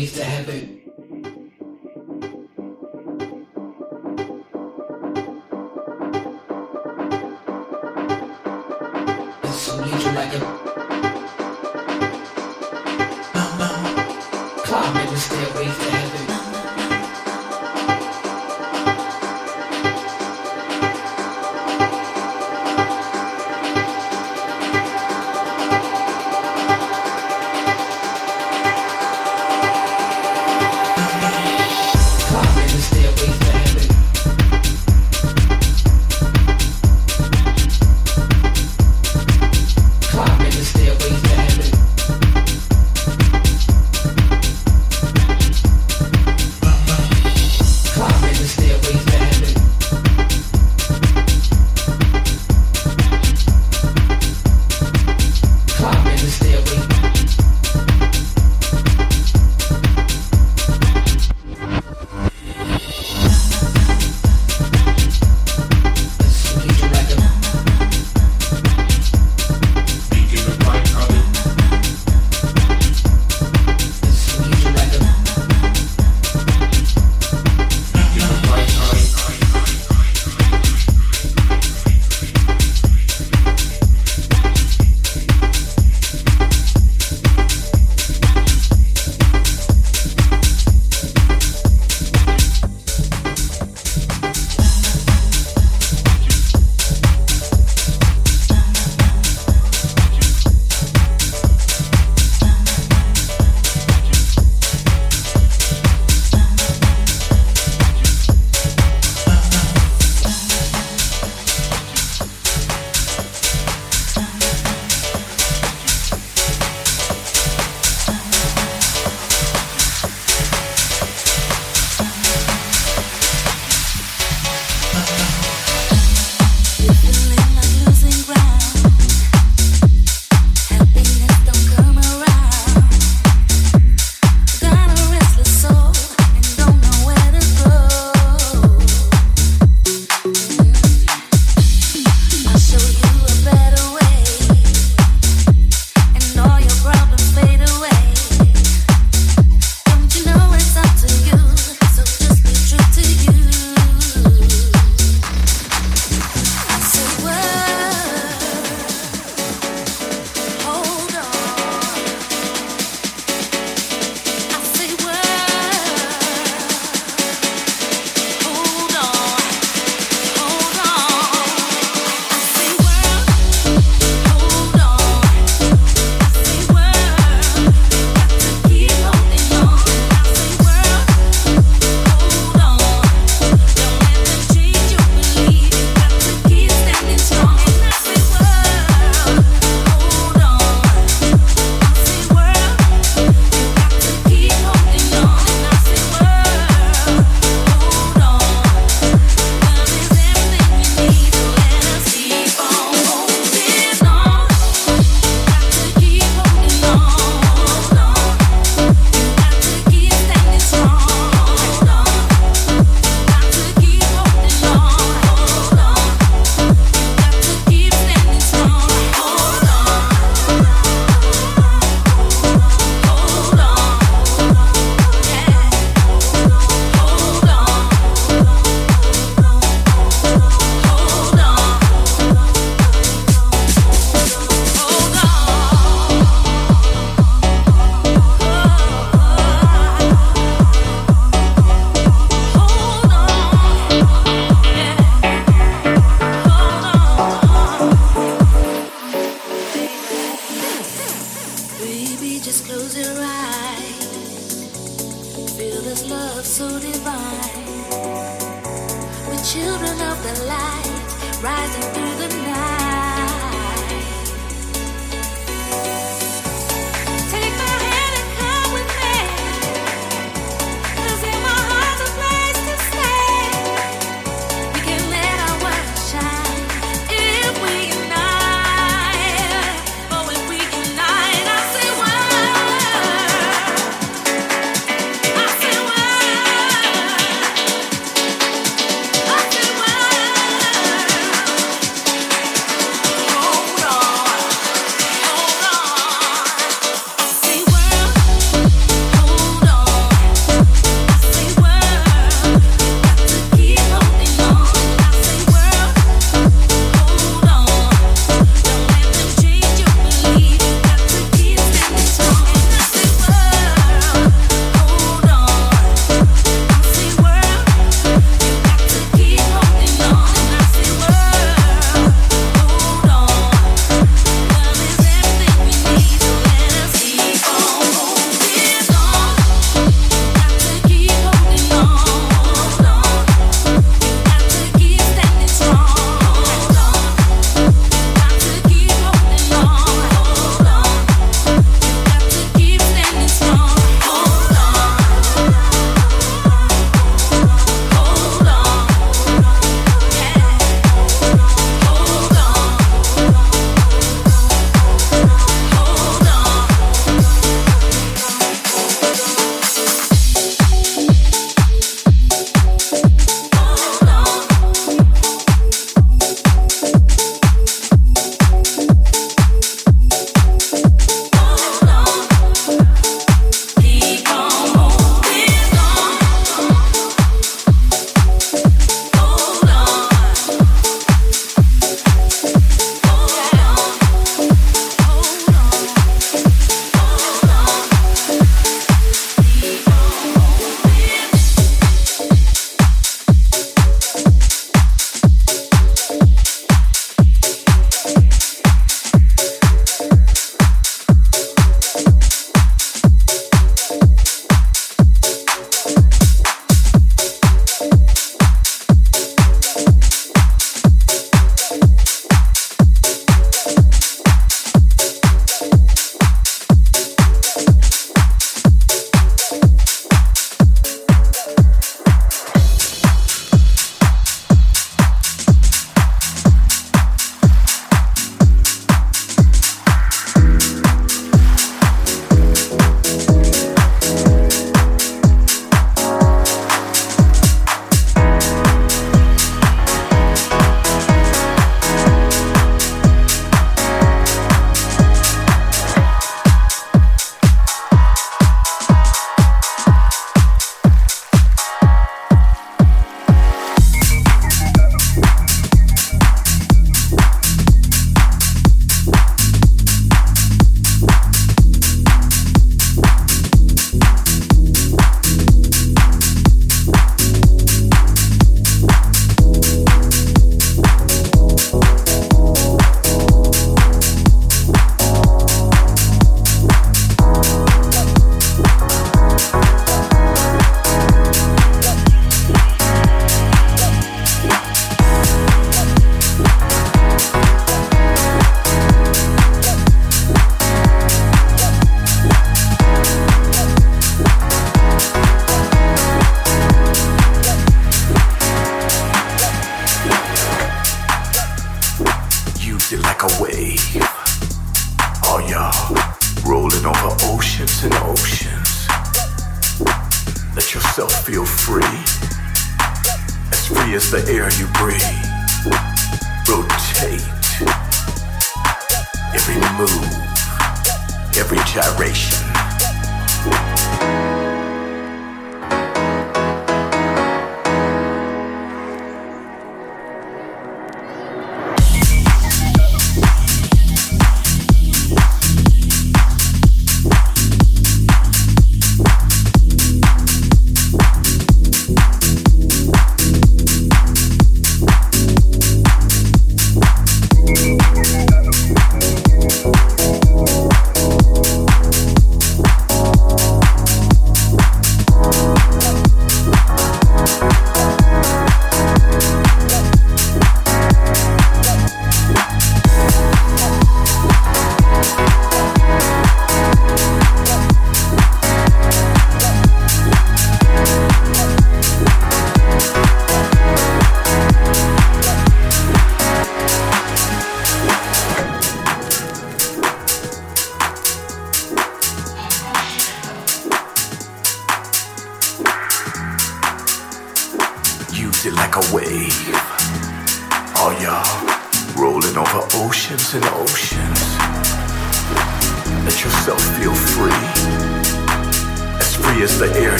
ways to heaven.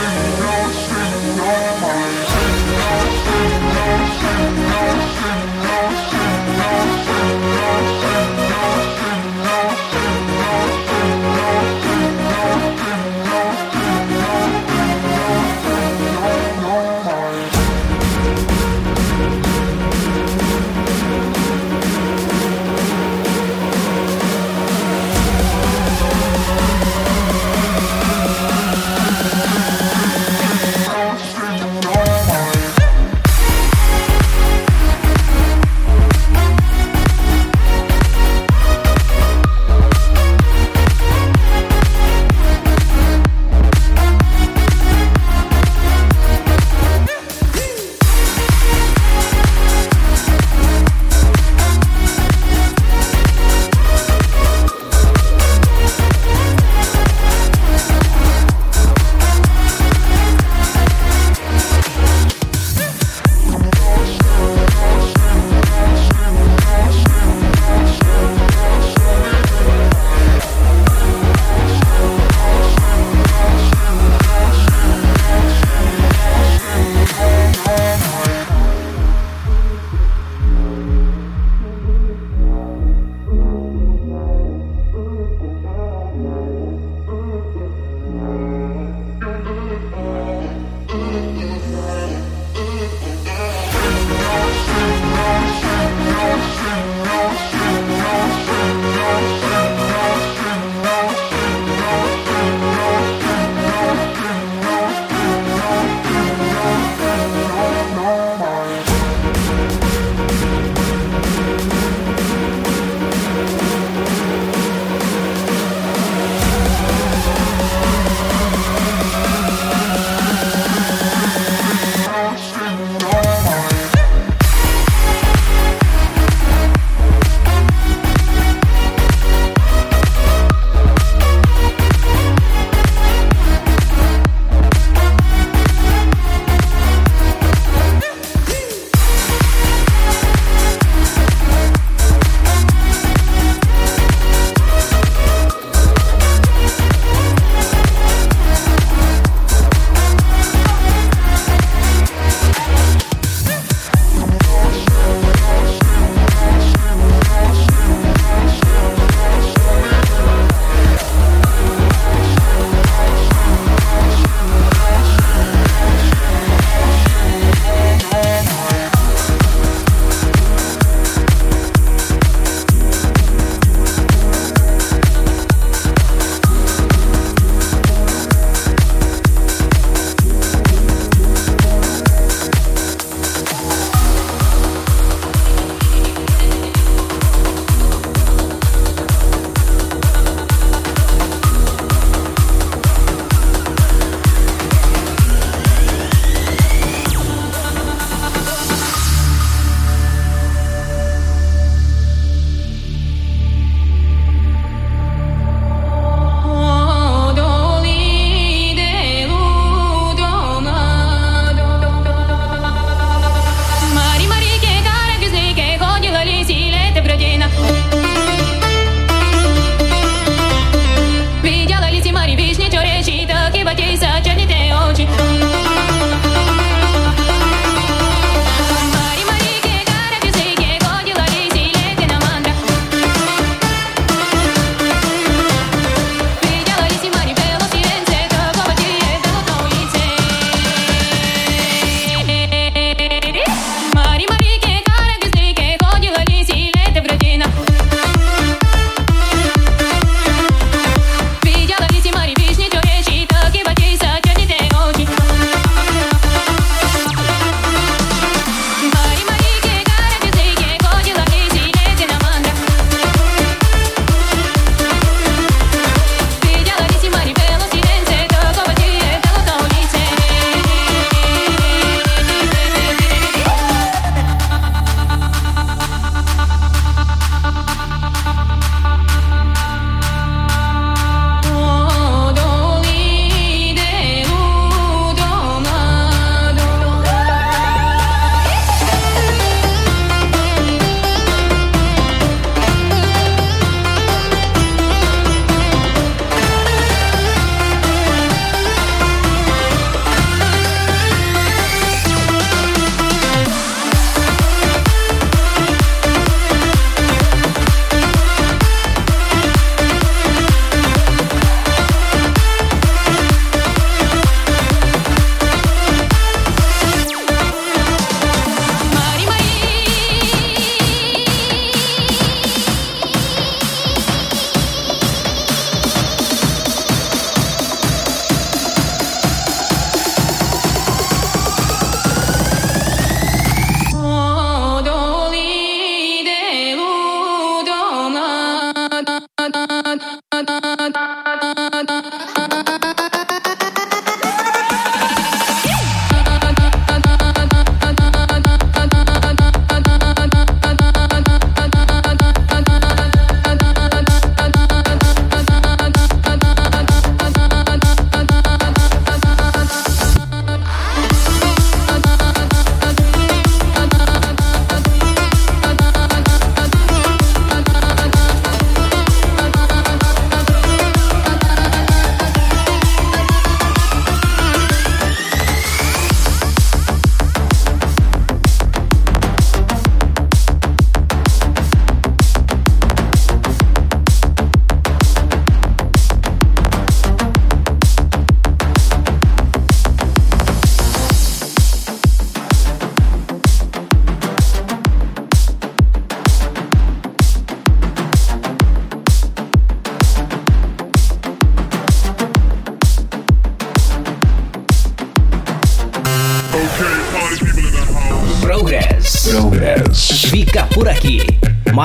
Thank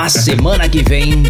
semana que vem